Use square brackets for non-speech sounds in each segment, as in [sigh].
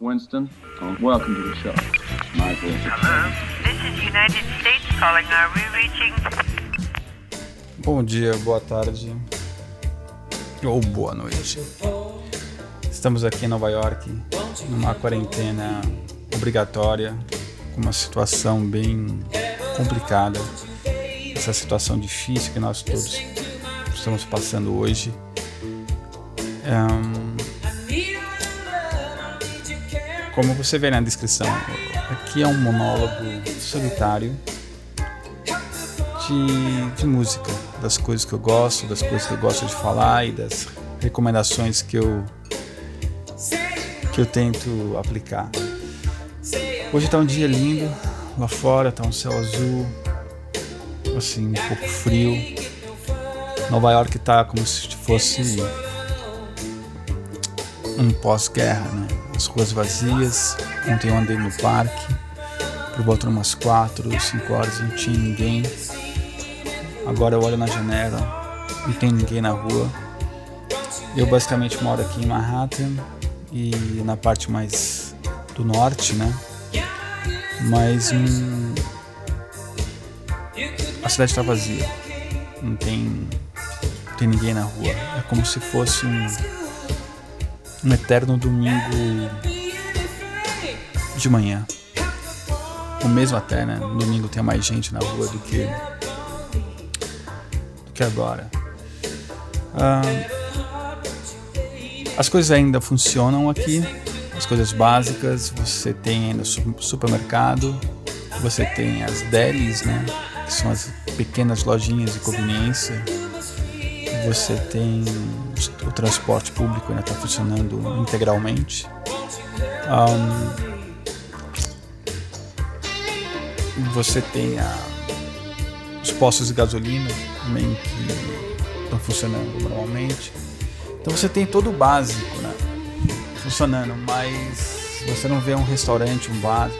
Winston. Welcome to the show. My pleasure. Hello, this is United States calling. Are we reaching? Bom dia, boa tarde ou boa noite. Estamos aqui em Nova York, numa quarentena obrigatória, com uma situação bem complicada, essa situação difícil que nós todos estamos passando hoje. Um, como você vê na descrição, aqui é um monólogo solitário de, de música, das coisas que eu gosto, das coisas que eu gosto de falar e das recomendações que eu que eu tento aplicar. Hoje está um dia lindo, lá fora está um céu azul, assim, um pouco frio. Nova York está como se fosse um pós-guerra, né? As ruas vazias. Ontem eu andei no parque, por volta de umas 4, 5 horas, não tinha ninguém. Agora eu olho na janela, não tem ninguém na rua. Eu basicamente moro aqui em Manhattan e na parte mais do norte, né? Mas hum, a cidade está vazia, não tem, não tem ninguém na rua. É como se fosse um, um eterno domingo de manhã. O mesmo até, né? Domingo tem mais gente na rua do que do que agora. Ah, as coisas ainda funcionam aqui, as coisas básicas. Você tem ainda supermercado, você tem as delis, né? Que são as pequenas lojinhas de conveniência. Você tem o transporte público ainda está funcionando integralmente. Um, você tem a, os postos de gasolina também que estão funcionando normalmente. Então você tem todo o básico né, funcionando, mas você não vê um restaurante, um bar,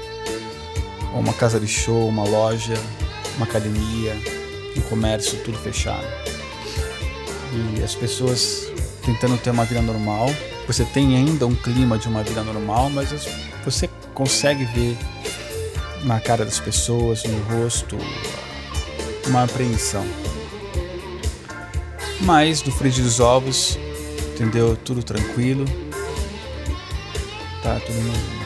ou uma casa de show, uma loja, uma academia, um comércio, tudo fechado. E as pessoas tentando ter uma vida normal. Você tem ainda um clima de uma vida normal, mas você consegue ver na cara das pessoas, no rosto, uma apreensão. Mas do frigir dos ovos, entendeu? Tudo tranquilo. Tá tudo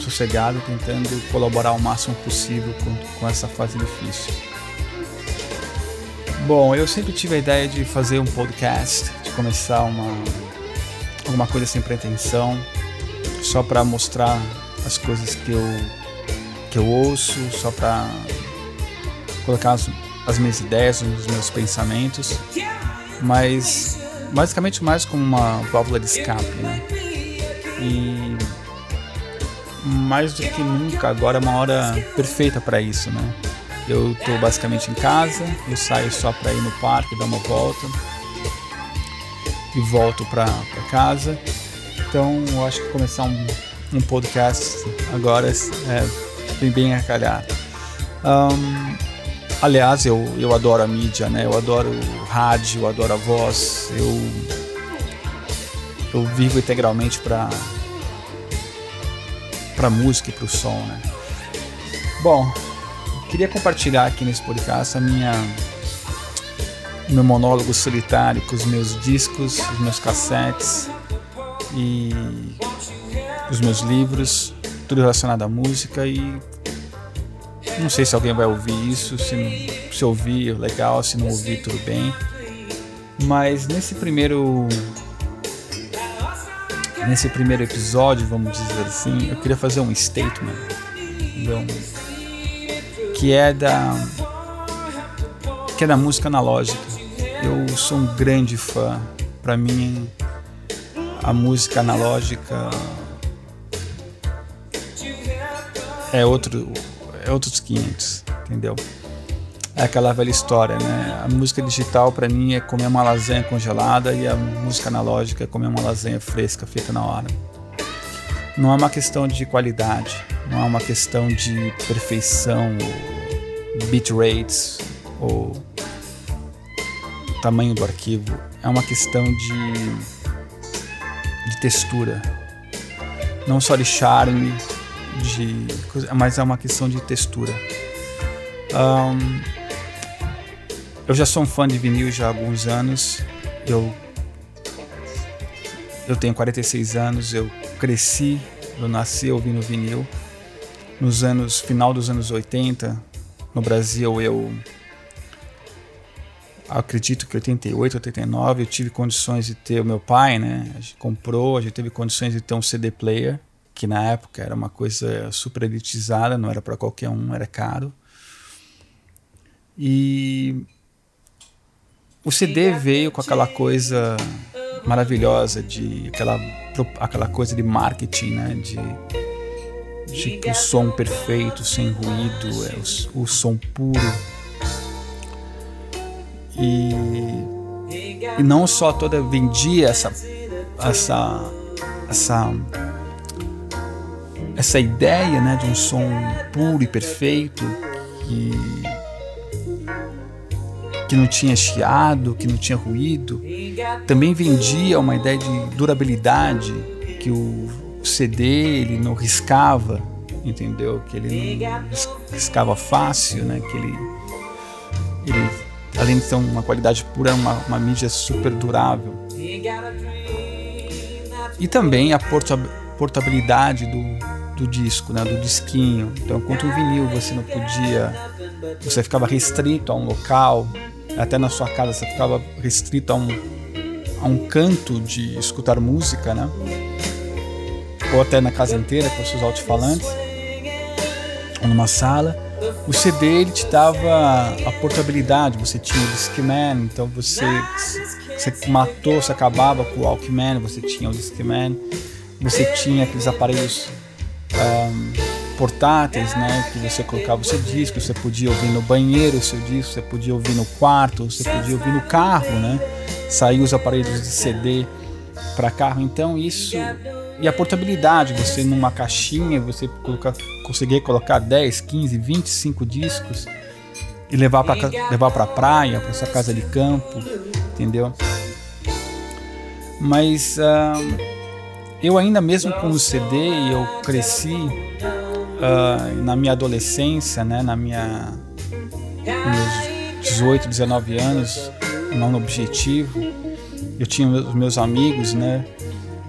sossegado, tentando colaborar o máximo possível com, com essa fase difícil. Bom, eu sempre tive a ideia de fazer um podcast, de começar uma alguma coisa sem pretensão, só para mostrar as coisas que eu que eu ouço, só para colocar as, as minhas ideias, os meus pensamentos, mas basicamente mais como uma válvula de escape, né? E mais do que nunca agora é uma hora perfeita para isso, né? Eu tô basicamente em casa, eu saio só para ir no parque, dar uma volta e volto para casa. Então eu acho que começar um, um podcast agora é bem, bem a calhar. Um, aliás, eu, eu adoro a mídia, né? Eu adoro o rádio, eu adoro a voz. Eu, eu vivo integralmente para para música e para o som, né? Bom, queria compartilhar aqui nesse podcast a minha meu monólogo solitário com os meus discos, os meus cassetes e os meus livros, tudo relacionado à música e não sei se alguém vai ouvir isso, se, se ouvir, legal, se não ouvir, tudo bem. Mas nesse primeiro nesse primeiro episódio, vamos dizer assim, eu queria fazer um statement, entendeu? Que é da que é da música analógica. Eu sou um grande fã. Para mim, a música analógica é outro é outros 500, entendeu? É aquela velha história, né? A música digital para mim é comer uma lasanha congelada e a música analógica é comer uma lasanha fresca feita na hora. Não é uma questão de qualidade, não é uma questão de perfeição, bit rates ou tamanho do arquivo. É uma questão de, de textura. não só de charme, de, mas é uma questão de textura. Um, eu já sou um fã de vinil já há alguns anos. Eu eu tenho 46 anos, eu cresci, eu nasci ouvindo vinil. Nos anos final dos anos 80, no Brasil, eu acredito que 88, 89, eu tive condições de ter o meu pai, né? A gente comprou, a gente teve condições de ter um CD player, que na época era uma coisa super elitizada, não era para qualquer um, era caro. E o CD veio com aquela coisa maravilhosa de aquela aquela coisa de marketing, né? De, de o som perfeito, sem ruído, é o, o som puro. E, e não só toda vendia essa essa essa essa ideia, né, de um som puro e perfeito que que não tinha chiado, que não tinha ruído. Também vendia uma ideia de durabilidade, que o CD ele não riscava, entendeu? Que ele não riscava fácil, né? Que ele, ele além de ter uma qualidade pura, uma, uma mídia super durável. E também a portabilidade do, do disco, né, do disquinho. Então, enquanto o vinil você não podia, você ficava restrito a um local, até na sua casa você ficava restrito a um, a um canto de escutar música, né? Ou até na casa inteira com seus alto-falantes, ou numa sala. O CD ele te dava a portabilidade, você tinha o Discman, então você, você matou, você acabava com o Walkman, você tinha o Discman, você tinha aqueles aparelhos um, portáteis, né, que você colocava o seu disco, você podia ouvir no banheiro o seu disco, você podia ouvir no quarto, você podia ouvir no carro, né, sair os aparelhos de CD para carro, então isso e a portabilidade, você numa caixinha, você colocar, conseguir colocar 10, 15, 25 discos e levar para levar para praia, para sua casa de campo, entendeu? Mas uh, eu ainda mesmo com o CD, eu cresci uh, na minha adolescência, né, na minha meus 18, 19 anos, não no objetivo, eu tinha os meus amigos, né,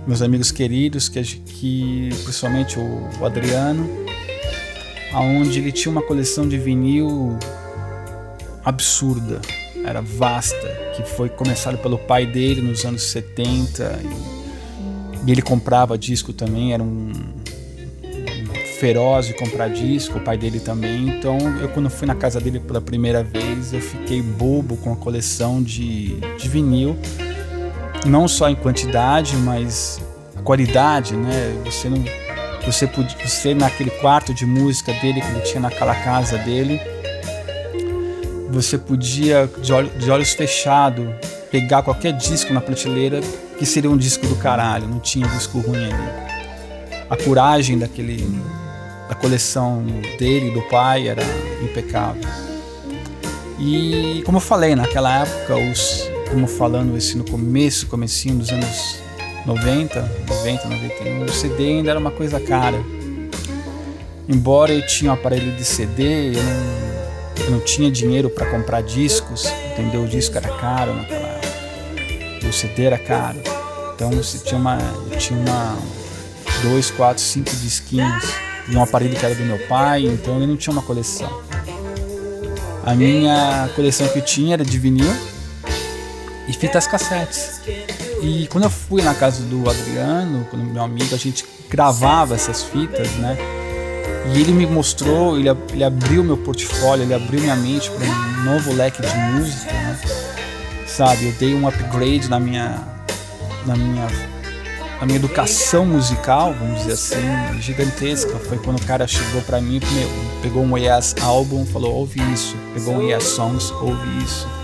meus amigos queridos, que, que principalmente o, o Adriano, aonde ele tinha uma coleção de vinil absurda, era vasta, que foi começado pelo pai dele nos anos 70 e, ele comprava disco também, era um, feroz de comprar disco, o pai dele também. Então, eu quando fui na casa dele pela primeira vez, eu fiquei bobo com a coleção de, de vinil, não só em quantidade, mas a qualidade, né? Você não você podia, você naquele quarto de música dele que ele tinha naquela casa dele, você podia de, olho, de olhos fechados pegar qualquer disco na prateleira que seria um disco do caralho, não tinha disco ruim ali. A coragem daquele da coleção dele, do pai, era impecável. E como eu falei, naquela época, os, como falando isso no começo, comecinho dos anos 90, 90, 91, o CD ainda era uma coisa cara. Embora eu tinha um aparelho de CD, eu não, eu não tinha dinheiro para comprar discos, entendeu? O disco era caro naquela época. O CD era caro. Então você tinha uma, eu tinha uma, dois, quatro, cinco disquinhos de um aparelho que era do meu pai, então ele não tinha uma coleção. A minha coleção que eu tinha era de vinil e fitas cassetes. E quando eu fui na casa do Adriano, meu amigo, a gente gravava essas fitas, né? E ele me mostrou, ele, ele abriu meu portfólio, ele abriu minha mente para um novo leque de música, né? Sabe, eu dei um upgrade na minha, na minha a minha educação musical, vamos dizer assim, gigantesca. Foi quando o cara chegou para mim, pegou um Yes álbum, falou: ouve isso. Pegou um Yes Songs, ouve isso.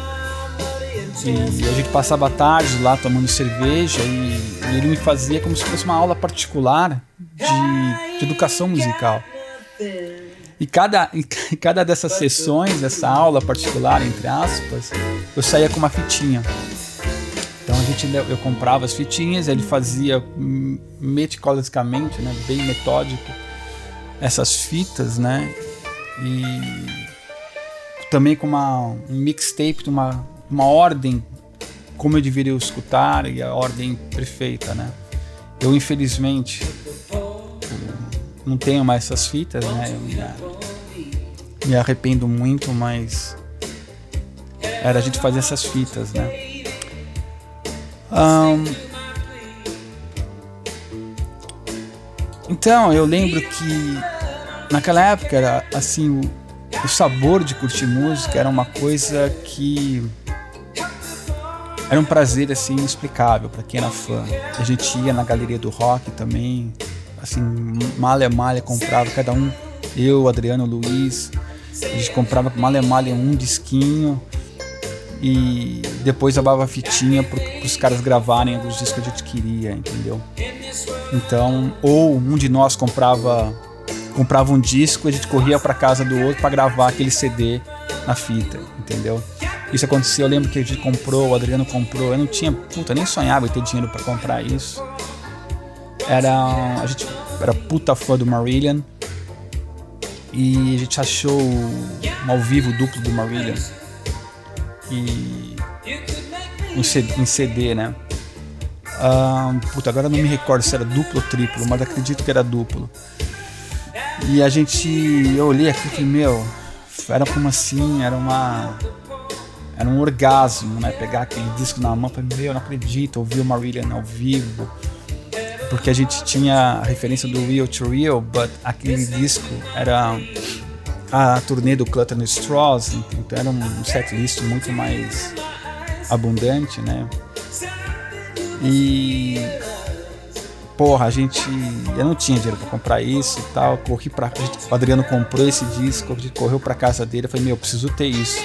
E a gente passava tardes lá tomando cerveja e, ele me fazia como se fosse uma aula particular de, de educação musical. E cada, [laughs] cada dessas sessões, dessa aula particular, entre aspas, eu saía com uma fitinha Então a gente eu comprava as fitinhas, ele fazia meticulosamente, né, bem metódico essas fitas, né? E também com uma um mixtape, uma uma ordem como eu deveria escutar e a ordem perfeita, né? Eu infelizmente não tenho mais essas fitas, né? Eu me, me arrependo muito, mas era a gente fazer essas fitas, né? Um, então, eu lembro que naquela época era assim, o, o sabor de curtir música era uma coisa que era um prazer assim inexplicável para quem era fã. A gente ia na galeria do rock também, assim, malha malha comprava cada um, eu, Adriano, Luiz, a gente comprava malha malha um disquinho e depois a fitinha para os caras gravarem os discos que a gente queria, entendeu? Então, ou um de nós comprava comprava um disco, a gente corria para casa do outro para gravar aquele CD na fita, entendeu? Isso aconteceu, eu lembro que a gente comprou, o Adriano comprou, eu não tinha, puta, nem sonhava em ter dinheiro para comprar isso. Era, a gente era puta fã do Marillion e a gente achou um ao vivo duplo do Marillion e CD, em CD né? Um, puta, agora não me recordo se era duplo ou triplo, mas acredito que era duplo. E a gente, eu olhei aqui e falei, meu, era como assim? Era uma. Era um orgasmo, né? Pegar aquele disco na mão, falei, meu, eu não acredito, ouvir o Marillion ao vivo. Porque a gente tinha a referência do Real to Real, but aquele disco era a turnê do Clutter Straws, então era um setlist muito mais abundante, né? E porra, a gente eu não tinha dinheiro para comprar isso e tal, corri para o Adriano comprou esse disco, a gente correu para casa dele, eu falei, meu, preciso ter isso.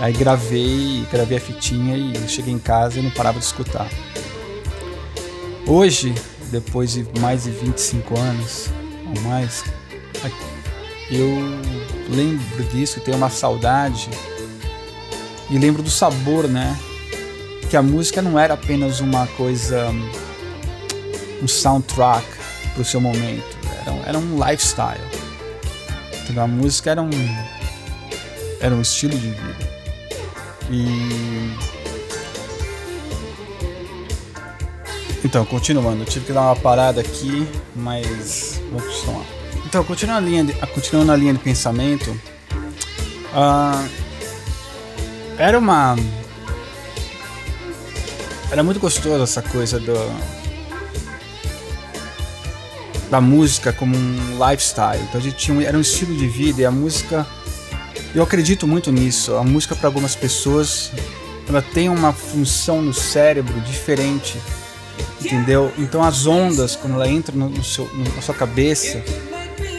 Aí gravei, gravei a fitinha e cheguei em casa e não parava de escutar. Hoje, depois de mais de 25 anos ou mais, eu lembro disso, tenho uma saudade e lembro do sabor, né? Que a música não era apenas uma coisa, um soundtrack para o seu momento, era, era um lifestyle. Então, a música era um, era um estilo de vida. E então, continuando, eu tive que dar uma parada aqui, mas vamos continuar. Então, continuando, a linha de, continuando a linha de pensamento, uh, era uma. Era muito gostoso essa coisa do, da música como um lifestyle. Então a gente tinha, era um estilo de vida e a música. Eu acredito muito nisso. A música para algumas pessoas ela tem uma função no cérebro diferente, entendeu? Então as ondas quando ela entra no, seu, na sua cabeça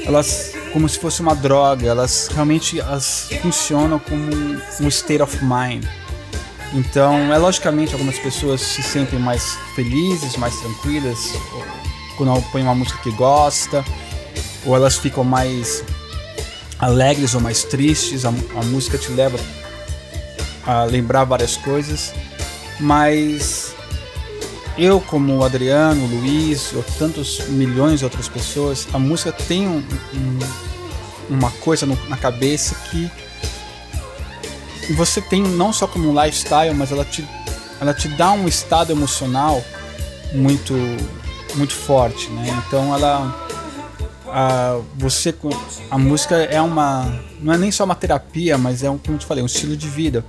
elas como se fosse uma droga, elas realmente elas funcionam como um state of mind. Então, é logicamente algumas pessoas se sentem mais felizes, mais tranquilas quando põem uma música que gosta, ou elas ficam mais alegres ou mais tristes. A, a música te leva a lembrar várias coisas, mas eu, como o Adriano, o Luiz, ou tantos milhões de outras pessoas, a música tem um, um, uma coisa no, na cabeça que você tem não só como um lifestyle, mas ela te, ela te dá um estado emocional muito muito forte, né? Então ela a, você a música é uma não é nem só uma terapia, mas é um como eu te falei, um estilo de vida.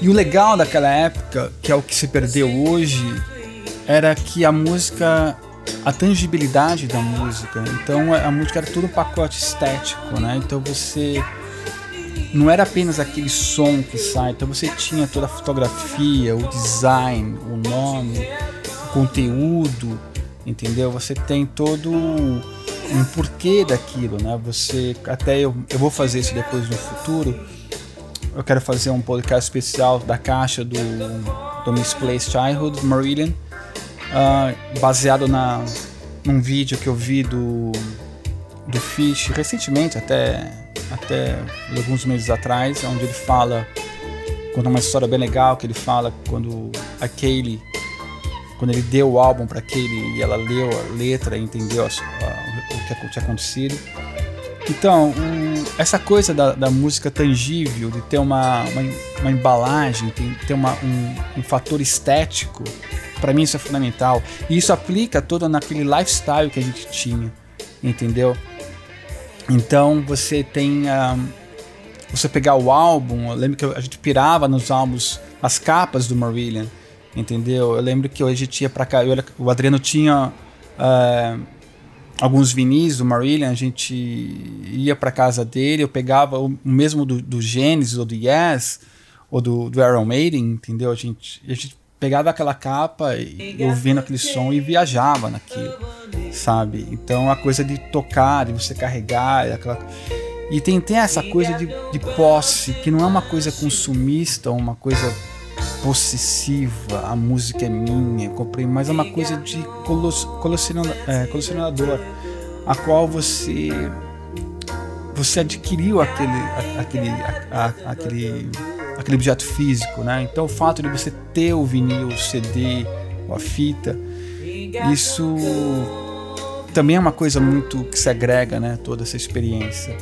E o legal daquela época, que é o que se perdeu hoje, era que a música, a tangibilidade da música. Então a música era tudo um pacote estético, né? Então você não era apenas aquele som que sai, então você tinha toda a fotografia, o design, o nome, o conteúdo, entendeu? Você tem todo um porquê daquilo, né? Você até eu, eu vou fazer isso depois no futuro eu quero fazer um podcast especial da caixa do, do Misplaced Childhood, Marillion, uh, baseado na, num vídeo que eu vi do, do Fish recentemente, até, até alguns meses atrás, onde ele fala conta uma história bem legal que ele fala quando a Kaylee, quando ele deu o álbum para Kaylee e ela leu a letra e entendeu a, a, o que tinha acontecido. Então, um, essa coisa da, da, música tangível, de ter uma, uma, uma embalagem, ter, uma, um, um fator estético, para mim isso é fundamental. E isso aplica todo naquele lifestyle que a gente tinha, entendeu? Então você tem. Um, você pegar o álbum, eu lembro que a gente pirava nos álbuns, as capas do Marillion, entendeu? Eu lembro que hoje tinha pra cá, eu, o Adriano tinha uh, alguns vinis do Marillion, a gente ia pra casa dele, eu pegava o mesmo do, do Genesis ou do Yes, ou do, do Iron Maiden, entendeu? A gente, a gente pegava aquela capa e ouvindo aquele som e viajava naquilo, sabe? Então a coisa de tocar, de você carregar, aquela e tem, tem essa coisa de, de posse, que não é uma coisa consumista, uma coisa possessiva, a música é minha, comprei, mas é uma coisa de colecionador, é, colecionador a qual você você adquiriu aquele aquele aquele aquele objeto físico, né? Então o fato de você ter o vinil, o CD, ou a fita, isso também é uma coisa muito que se agrega, né? Toda essa experiência.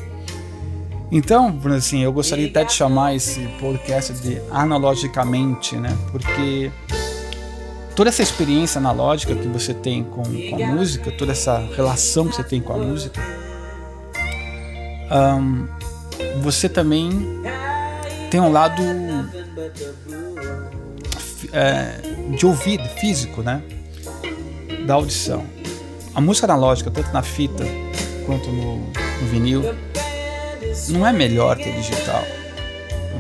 Então, assim, eu gostaria até de chamar esse podcast de analogicamente, né? Porque toda essa experiência analógica que você tem com, com a música, toda essa relação que você tem com a música, um, você também tem um lado é, de ouvido físico, né? Da audição. A música analógica, tanto na fita quanto no, no vinil, não é melhor que a digital.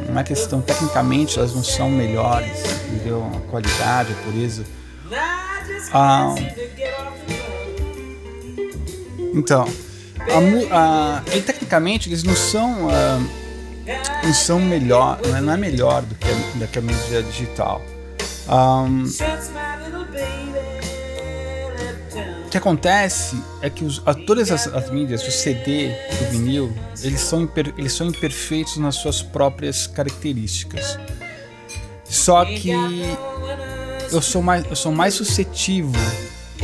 Não é questão, tecnicamente elas não são melhores, entendeu? A qualidade, a pureza. Ah, então, a, a, e tecnicamente eles não são, ah, não são melhor, não é, não é melhor do que a, do digital. Um, o que acontece é que os, a, todas as, as, mídias, o CD, o vinil, eles são, imper, eles são imperfeitos nas suas próprias características. Só que eu sou mais, eu sou mais suscetível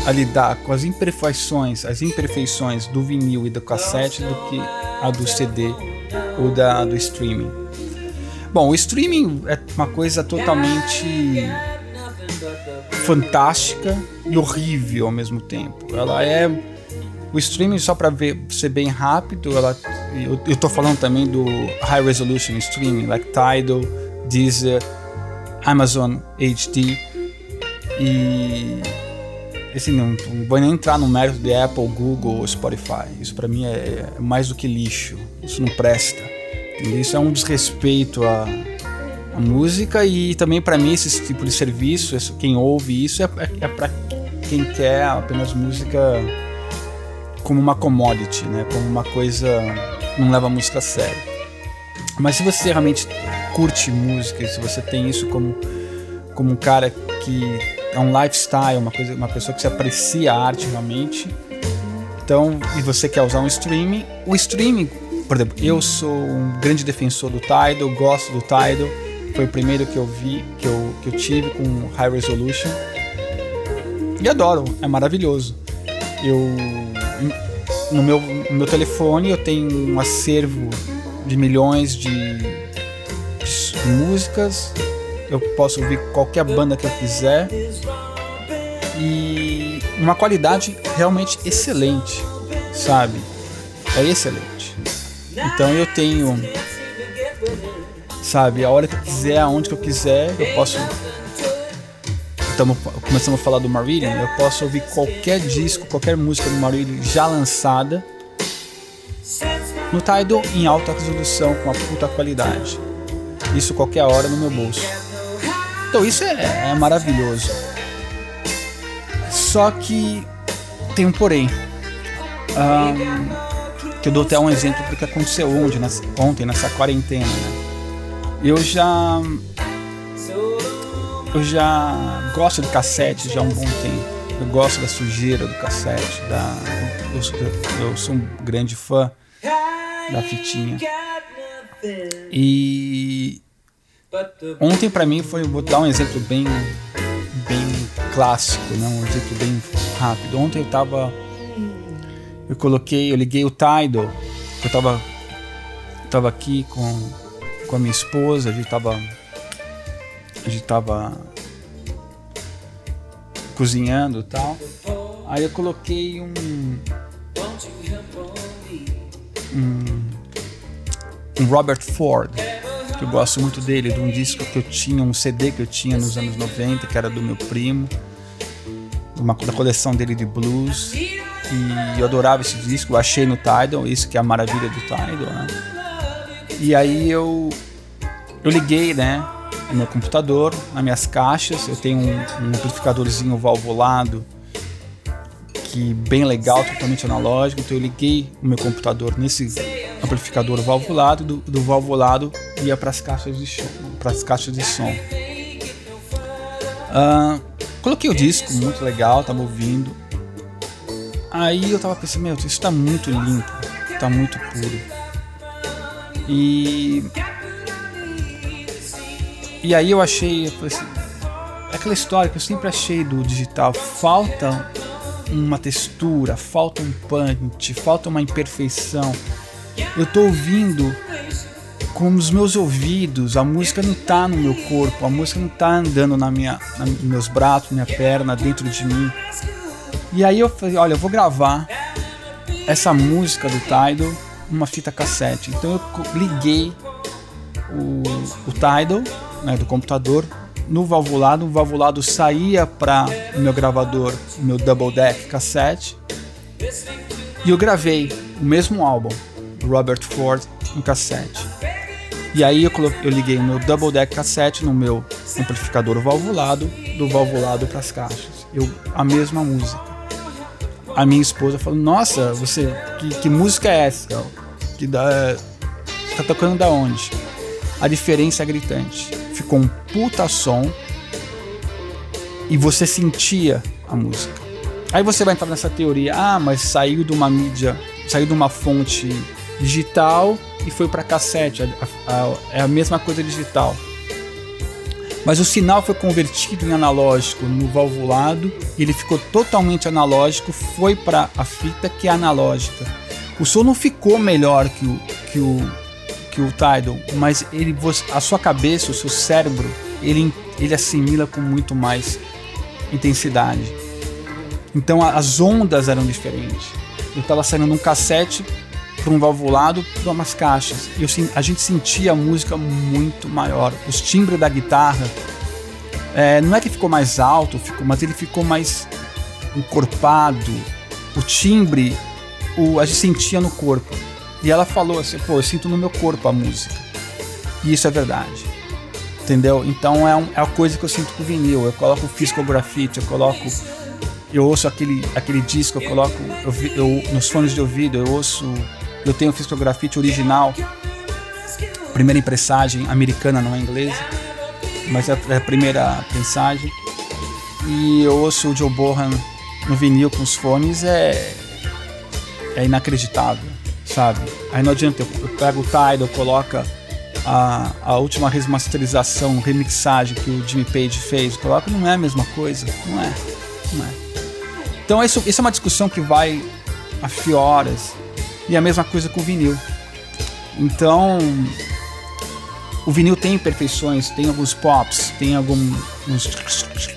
a lidar com as imperfeições, as imperfeições do vinil e do cassete do que a do CD ou da do streaming. Bom, o streaming é uma coisa totalmente fantástica e horrível ao mesmo tempo. Ela é o streaming só para ver ser bem rápido. Ela, eu, eu tô falando também do high resolution streaming, like Tidal, Deezer, Amazon HD e esse não, não vou nem entrar no mérito de Apple, Google Spotify. Isso para mim é, é mais do que lixo. Isso não presta. Entendeu? Isso é um desrespeito a a música e também para mim esse tipo de serviço, quem ouve isso é, é, é para quem quer apenas música como uma commodity, né? Como uma coisa não leva a música a sério. Mas se você realmente curte música, se você tem isso como como um cara que é um lifestyle, uma coisa, uma pessoa que se aprecia a arte realmente, então e você quer usar um streaming, o streaming, por exemplo, eu sou um grande defensor do Tidal, gosto do Tidal foi o primeiro que eu vi, que eu, que eu tive com High Resolution. E adoro, é maravilhoso. Eu no meu, no meu telefone eu tenho um acervo de milhões de, de músicas. Eu posso ouvir qualquer banda que eu quiser. E uma qualidade realmente excelente, sabe? É excelente. Então eu tenho sabe? A hora que eu quiser, aonde que eu quiser, eu posso. Estamos começando a falar do Marillion, eu posso ouvir qualquer disco, qualquer música do Marillion já lançada no Tidal em alta resolução, com uma puta qualidade. Isso qualquer hora no meu bolso. Então isso é, é maravilhoso. Só que tem um porém. Um, que eu dou até um exemplo do que aconteceu ontem, nessa, ontem, nessa quarentena. Né? Eu já. Eu já gosto de cassete já há um bom tempo. Eu gosto da sujeira do cassete. Da, eu, eu sou um grande fã da fitinha. E ontem para mim foi, vou dar um exemplo bem, bem clássico, né? um exemplo bem rápido. Ontem eu tava, eu coloquei, eu liguei o Tidal, eu tava, tava aqui com, com a minha esposa, a gente tava, a gente tava cozinhando e tal. Aí eu coloquei um, um, um Robert Ford que eu gosto muito dele, de um disco que eu tinha, um CD que eu tinha nos anos 90, que era do meu primo, uma, da coleção dele de blues. E eu adorava esse disco, eu achei no Tidal, isso que é a maravilha do Tidal, né? E aí eu, eu liguei, né, no meu computador, nas minhas caixas, eu tenho um, um amplificadorzinho valvulado que bem legal, totalmente analógico, então eu liguei o meu computador nesse amplificador valvulado, do, do valvulado ia para as caixas de para as caixas de som. Uh, coloquei o disco, muito legal, tava ouvindo. Aí eu tava pensando, meu, isso está muito limpo, está muito puro. E e aí eu achei, assim, aquela história que eu sempre achei do digital, falta uma textura, falta um punch, falta uma imperfeição eu tô ouvindo com os meus ouvidos, a música não tá no meu corpo, a música não tá andando na minha, na, nos meus braços, minha perna, dentro de mim. E aí eu falei, olha, eu vou gravar essa música do Tidal numa fita cassete. Então eu liguei o, o Tidal né, do computador no valvulado, o valvulado saía para o meu gravador, meu double deck cassete, e eu gravei o mesmo álbum. Robert Ford em cassete. E aí eu, eu liguei o meu double deck cassete no meu amplificador valvulado, do valvulado para as caixas. Eu, a mesma música. A minha esposa falou: Nossa, você, que, que música é essa? Da, tá tocando da onde? A diferença é gritante. Ficou um puta som e você sentia a música. Aí você vai entrar nessa teoria: Ah, mas saiu de uma mídia, saiu de uma fonte digital e foi para cassete. A, a, a, é a mesma coisa digital. Mas o sinal foi convertido em analógico no valvulado, ele ficou totalmente analógico, foi para a fita que é analógica. O som não ficou melhor que o, que o, que o Tidal, mas ele, a sua cabeça, o seu cérebro, ele, ele assimila com muito mais intensidade. Então as ondas eram diferentes. Eu estava saindo num cassete para um valvulado para umas caixas. E eu, a gente sentia a música muito maior. Os timbres da guitarra é, não é que ficou mais alto, ficou, mas ele ficou mais encorpado. O timbre, o, a gente sentia no corpo. E ela falou assim: pô, eu sinto no meu corpo a música. E isso é verdade. Entendeu? Então é, um, é a coisa que eu sinto com vinil. Eu coloco o Graffiti, eu coloco. Eu ouço aquele, aquele disco, eu coloco eu, eu, nos fones de ouvido, eu ouço eu tenho o Graffiti original, primeira impressagem americana, não é inglesa, mas é, é a primeira prensagem. E eu ouço o Joe Bohan no vinil com os fones, é, é inacreditável, sabe? Aí não adianta, eu, eu pego o Tidal, coloco a, a última remasterização, remixagem que o Jimmy Page fez, coloco, não é a mesma coisa, não é, não é. Então isso, isso é uma discussão que vai a fioras, e a mesma coisa com o vinil. Então, o vinil tem imperfeições, tem alguns pops, tem alguns,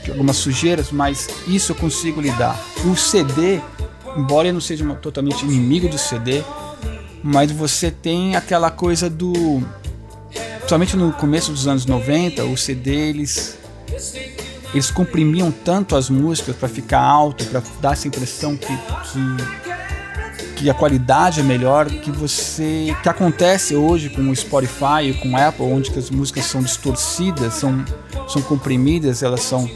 algumas sujeiras, mas isso eu consigo lidar. O CD, embora eu não seja totalmente inimigo do CD, mas você tem aquela coisa do. Principalmente no começo dos anos 90, o CD eles, eles comprimiam tanto as músicas para ficar alto, para dar essa impressão que, que que a qualidade é melhor, que você que acontece hoje com o Spotify e com o Apple, onde as músicas são distorcidas, são, são comprimidas, elas são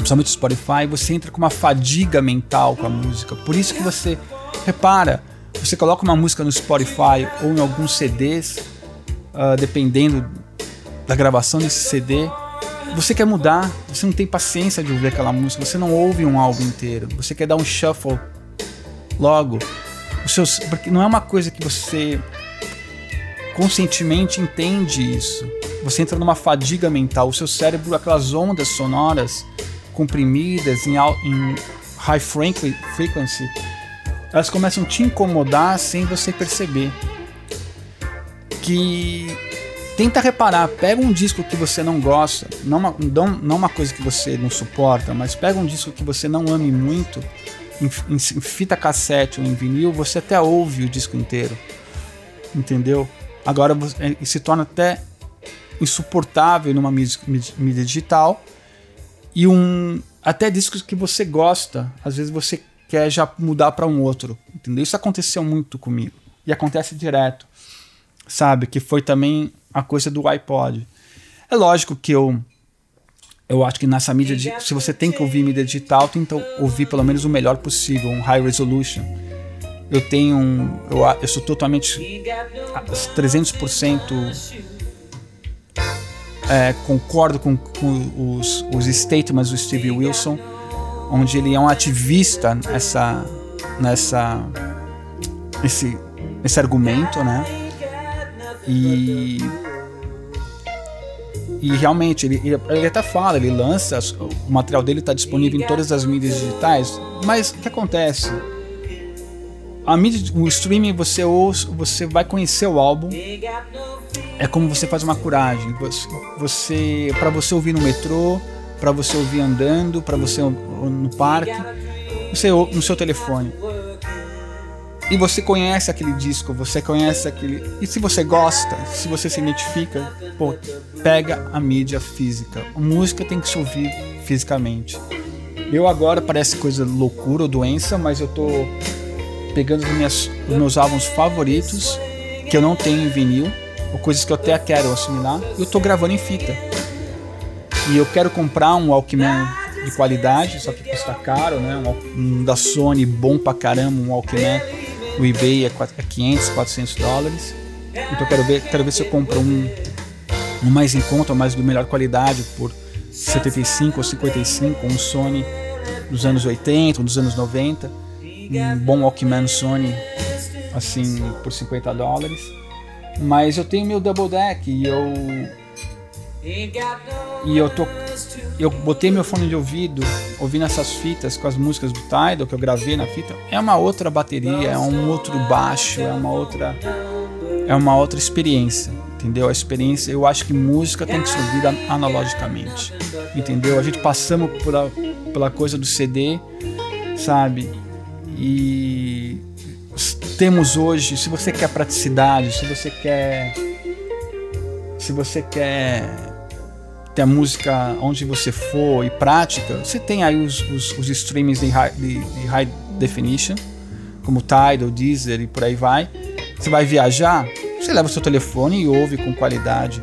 principalmente o Spotify, você entra com uma fadiga mental com a música. Por isso que você repara, você coloca uma música no Spotify ou em alguns CDs, uh, dependendo da gravação desse CD, você quer mudar, você não tem paciência de ouvir aquela música, você não ouve um álbum inteiro, você quer dar um shuffle logo. Os seus, porque não é uma coisa que você conscientemente entende isso. você entra numa fadiga mental. O seu cérebro, aquelas ondas sonoras comprimidas em, em high frequency, elas começam a te incomodar sem você perceber. Que tenta reparar, pega um disco que você não gosta, não uma, não, uma coisa que você não suporta, mas pega um disco que você não ame muito, em, em, em fita cassete ou em vinil, você até ouve o disco inteiro. Entendeu? Agora é, se torna até insuportável numa mídia digital e um até discos que você gosta, às vezes você quer já mudar para um outro, entendeu? Isso aconteceu muito comigo e acontece direto, sabe? Que foi também a coisa do iPod. É lógico que eu eu acho que nessa mídia, de, se você tem que ouvir mídia digital, tenta ouvir pelo menos o melhor possível, um high resolution. Eu tenho um, eu, eu sou totalmente 300% é, concordo com, com os, os, statements do Steve Wilson, onde ele é um ativista nessa, nessa, esse, esse argumento, né? E e realmente ele, ele, ele, até fala, ele lança, o material dele está disponível em todas as mídias digitais, mas o que acontece? A mídia, o streaming você ouça, você vai conhecer o álbum, é como você faz uma curagem. Você, você para você ouvir no metrô, para você ouvir andando, para você no parque, você no seu telefone. E você conhece aquele disco, você conhece aquele. E se você gosta, se você se identifica, pô, pega a mídia física. A música tem que se ouvir fisicamente. Eu agora parece coisa loucura ou doença, mas eu tô pegando os meus, os meus álbuns favoritos que eu não tenho em vinil ou coisas que eu até quero assimilar, eu estou gravando em fita. E eu quero comprar um Walkman de qualidade, só que custa caro, né? Um, um da Sony bom pra caramba, um Walkman no eBay é 500, 400 é dólares. Então eu quero ver, quero ver se eu compro um, um mais em conta, mais de melhor qualidade por 75 ou 55, um Sony dos anos 80, dos anos 90, um bom Walkman Sony assim por 50 dólares. Mas eu tenho meu double deck e eu e eu tô eu botei meu fone de ouvido ouvindo essas fitas com as músicas do Tidal que eu gravei na fita. É uma outra bateria, é um outro baixo, é uma outra é uma outra experiência, entendeu? A experiência, eu acho que música tem que ser ouvida analogicamente. Entendeu? A gente passamos pela pela coisa do CD, sabe? E temos hoje, se você quer praticidade, se você quer se você quer ter a música onde você for e prática, você tem aí os, os, os streamings de high, de, de high, definition, como Tidal, Deezer e por aí vai. Você vai viajar, você leva o seu telefone e ouve com qualidade.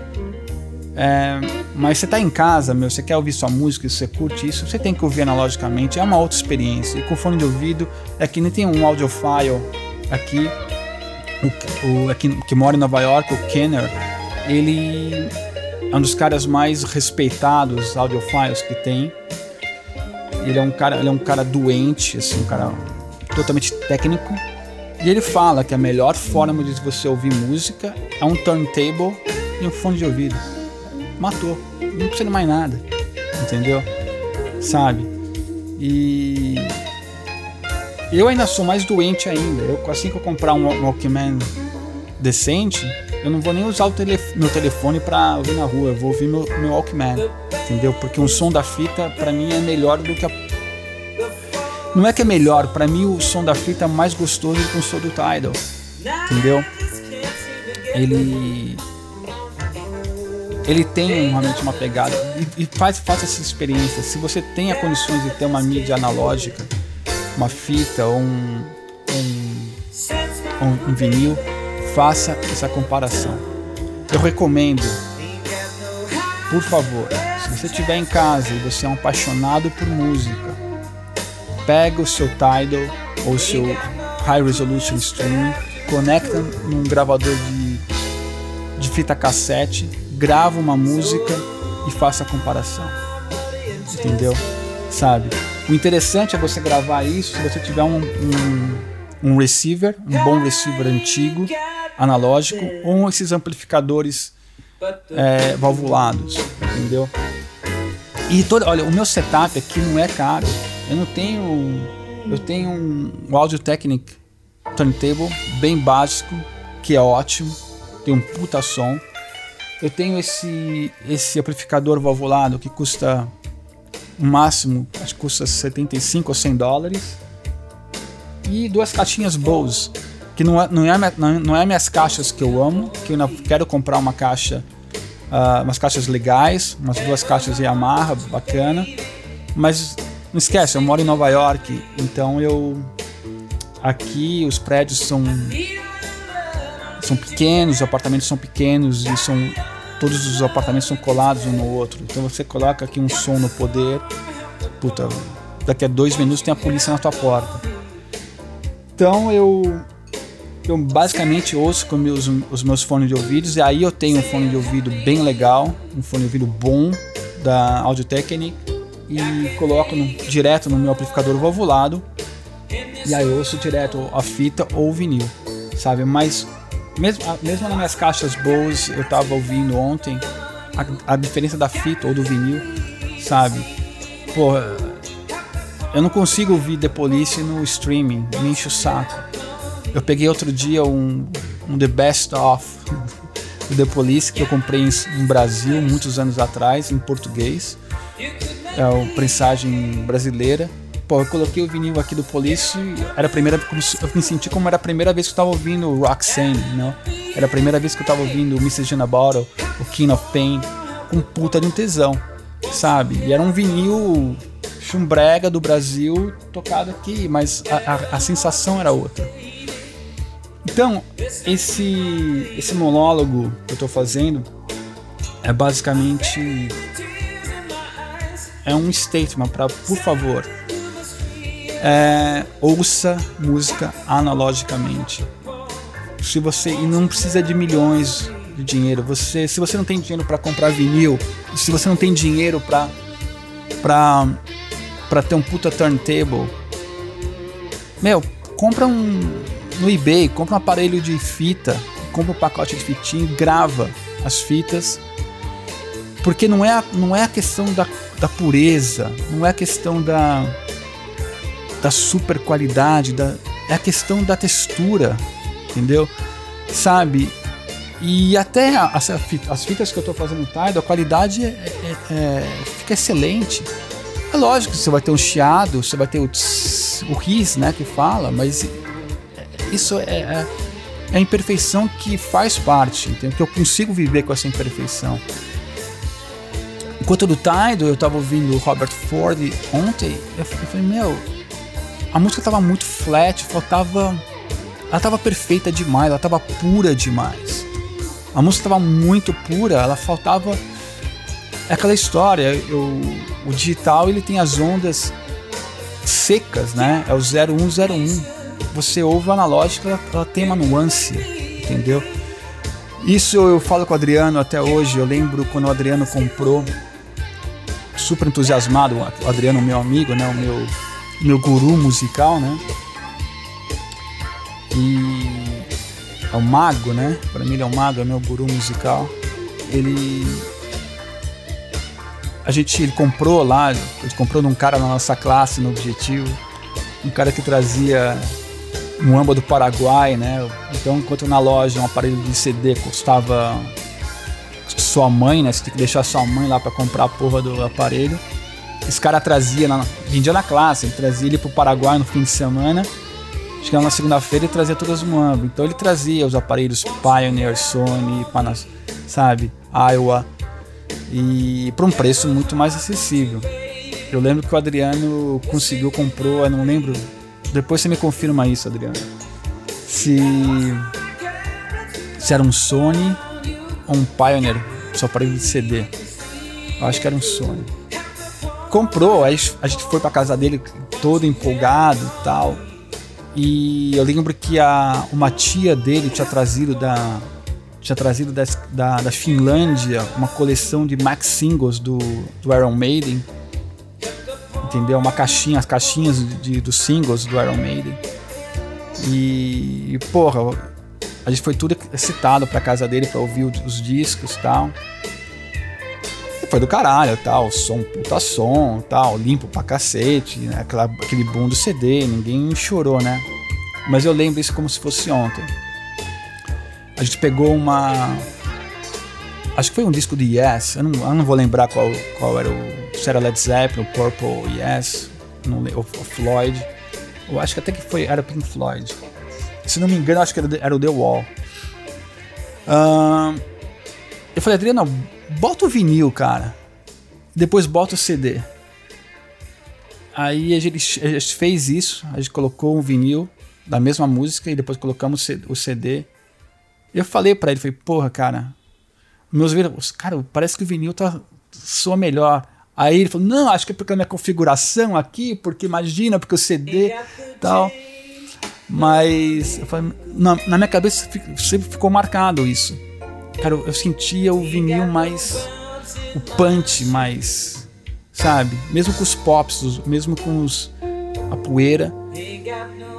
É, mas você está em casa, meu, você quer ouvir sua música, você curte isso, você tem que ouvir analogicamente, é uma outra experiência. E com fone de ouvido, é que nem tem um audiophile aqui, o, o aqui, que mora em Nova York, o Kenner, ele é um dos caras mais respeitados audiophiles que tem. Ele é um cara, ele é um cara doente, assim, um cara totalmente técnico. E ele fala que a melhor forma de você ouvir música é um turntable e um fone de ouvido. Matou. Não precisa de mais nada. Entendeu? Sabe? E eu ainda sou mais doente ainda. Eu, assim que eu comprar um Walkman decente, eu não vou nem usar o telef meu telefone para ouvir na rua. Eu vou ouvir meu, meu Walkman, entendeu? Porque um som da fita para mim é melhor do que a não é que é melhor, para mim o som da fita é mais gostoso do que o som do Tidal, entendeu? Ele ele tem realmente uma pegada e, e faz, faz essa experiência. Se você tem a condições de ter uma mídia analógica, uma fita ou um, um, um, vinil, faça essa comparação. Eu recomendo, por favor, se você estiver em casa e você é um apaixonado por música, pega o seu Tidal ou o seu High Resolution Streaming, conecta num gravador de, de fita cassete, grava uma música e faça a comparação. Entendeu? Sabe? O interessante é você gravar isso se você tiver um, um, um receiver, um bom receiver antigo, analógico, ou esses amplificadores é, valvulados, entendeu? E toda, olha, o meu setup aqui não é caro. Eu não tenho, eu tenho um, um Audio Technic turntable bem básico, que é ótimo, tem um puta som. Eu tenho esse esse amplificador valvulado que custa o máximo, acho que custa 75 ou 100 dólares. E duas caixinhas Bose, que não é, não é, não é minhas caixas que eu amo, que eu quero comprar uma caixa, uh, umas caixas legais, umas duas caixas Yamaha, bacana. Mas não esquece, eu moro em Nova York, então eu aqui os prédios são são pequenos, os apartamentos são pequenos e são todos os apartamentos são colados um no outro. Então você coloca aqui um som no poder, puta, daqui a dois minutos tem a polícia na tua porta. Então eu eu basicamente ouço com meus, os meus fones de ouvidos e aí eu tenho um fone de ouvido bem legal, um fone de ouvido bom da Audio Technic e coloco no, direto no meu amplificador valvulado e aí eu ouço direto a fita ou o vinil, sabe? Mas mesmo, mesmo nas minhas caixas boas, eu tava ouvindo ontem a, a diferença da fita ou do vinil, sabe? Porra, eu não consigo ouvir The Police no streaming, me enche o saco. Eu peguei outro dia um, um The Best Of [laughs] do The Police que eu comprei no Brasil muitos anos atrás, em português. É uma prensagem brasileira pô, eu coloquei o vinil aqui do Police, era a primeira eu me senti como era a primeira vez que eu tava ouvindo Roxanne, não? Era a primeira vez que eu tava ouvindo Mrs. in a Bottle, o King of Pain, com puta de um tesão, sabe? E era um vinil chumbrega do Brasil tocado aqui, mas a, a, a sensação era outra. Então, esse, esse monólogo que eu tô fazendo é basicamente é um statement para, por favor, é, ouça música analogicamente. Se você e não precisa de milhões de dinheiro, você, se você não tem dinheiro para comprar vinil, se você não tem dinheiro para para para ter um puta turntable, meu, compra um no eBay, compra um aparelho de fita, compra um pacote de fitinha, grava as fitas, porque não é a, não é a questão da, da pureza, não é a questão da da super qualidade, da, é a questão da textura, entendeu? Sabe? E até as, as fitas que eu estou fazendo Tidal, a qualidade é, é, é, fica excelente. É lógico que você vai ter um chiado, você vai ter o, tss, o ris, né, que fala, mas isso é, é, é a imperfeição que faz parte, entendeu? que eu consigo viver com essa imperfeição. Enquanto do Tidal, eu estava ouvindo o Robert Ford ontem, eu falei, meu, a música tava muito flat, faltava. Ela tava perfeita demais, ela tava pura demais. A música tava muito pura, ela faltava. É aquela história, eu, o digital ele tem as ondas secas, né? É o 0101. Você ouve a analógica, ela, ela tem uma nuance, entendeu? Isso eu falo com o Adriano até hoje. Eu lembro quando o Adriano comprou, super entusiasmado, o Adriano, meu amigo, né? O meu meu guru musical, né? E é o mago, né? Para mim ele é o mago, é meu guru musical. Ele a gente ele comprou lá, ele comprou de um cara na nossa classe no Objetivo, um cara que trazia um amba do Paraguai, né? Então, enquanto na loja um aparelho de CD custava sua mãe, né? Você tem que deixar sua mãe lá para comprar a porra do aparelho. Esse cara trazia, na, vendia na classe, ele trazia ele pro Paraguai no fim de semana. Chegava na segunda-feira e trazia todas as Moambo. Então ele trazia os aparelhos Pioneer, Sony, Panas, sabe, Iowa. E por um preço muito mais acessível. Eu lembro que o Adriano conseguiu, comprou, eu não lembro. Depois você me confirma isso, Adriano. Se, se era um Sony ou um Pioneer, seu aparelho de CD. Eu acho que era um Sony comprou, aí a gente foi pra casa dele todo empolgado e tal. E eu lembro que a, uma tia dele tinha trazido da tinha trazido da, da, da Finlândia uma coleção de max singles do, do Iron Maiden. Entendeu? Uma caixinha, as caixinhas de, de dos singles do Iron Maiden. E, porra, A gente foi tudo excitado pra casa dele pra ouvir os discos e tal. Foi do caralho, tal, som, puta som, tal, limpo pra cacete, né? Aquela, aquele boom do CD, ninguém chorou, né? Mas eu lembro isso como se fosse ontem. A gente pegou uma. Acho que foi um disco de Yes, eu não, eu não vou lembrar qual, qual era o. Se era Led Zeppelin, o Purple, Yes, não, o, o Floyd. Eu acho que até que foi, era Pink Floyd. Se não me engano, acho que era, era o The Wall. Uh, eu falei, Adriano, bota o vinil, cara. Depois bota o CD. Aí a gente, a gente fez isso, a gente colocou um vinil da mesma música e depois colocamos o CD. Eu falei para ele, falei, porra, cara, meus ouvidos, cara, parece que o vinil tá soa melhor. Aí ele falou, não, acho que é porque a minha configuração aqui, porque imagina, porque o CD tal. Mas falei, na, na, minha cabeça sempre ficou marcado isso. Cara, eu, sentia o vinil mais. o punch mais. Sabe? Mesmo com os pops, mesmo com os, a poeira.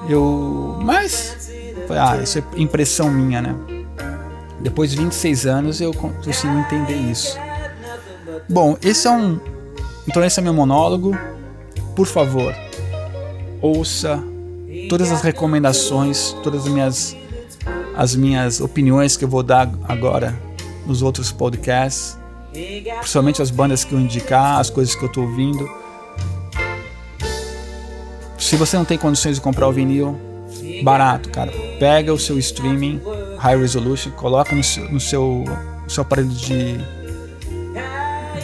Eu. Mas. Ah, isso é impressão minha, né? Depois de 26 anos eu consigo entender isso. Bom, esse é um. Então, esse é meu monólogo. Por favor, ouça todas as recomendações, todas as minhas, as minhas opiniões que eu vou dar agora nos outros podcasts, principalmente as bandas que eu indicar, as coisas que eu estou ouvindo. Se você não tem condições de comprar o vinil, barato, cara. Pega o seu streaming high resolution, coloca no seu, no seu, no seu aparelho de,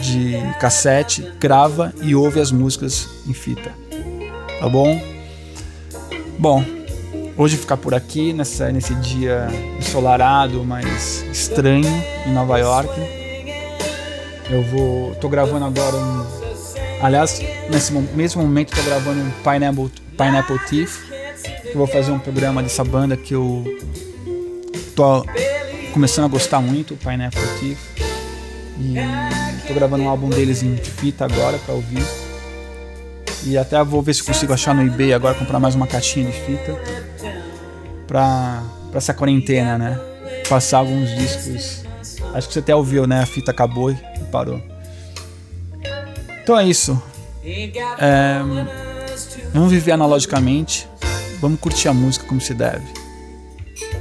de cassete, grava e ouve as músicas em fita. Tá bom? Bom, hoje ficar por aqui nessa, nesse dia ensolarado, mas estranho em Nova York. Eu vou, tô gravando agora um, aliás, nesse mesmo momento tô gravando um Pineapple, Pineapple Thief. Eu vou fazer um programa dessa banda que eu tô começando a gostar muito, Pineapple Thief. E tô gravando um álbum deles em fita agora para ouvir. E até vou ver se consigo achar no eBay agora, comprar mais uma caixinha de fita. Pra, pra essa quarentena, né? Passar alguns discos. Acho que você até ouviu, né? A fita acabou e parou. Então é isso. É, vamos viver analogicamente. Vamos curtir a música como se deve.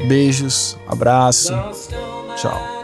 Beijos, abraço, tchau.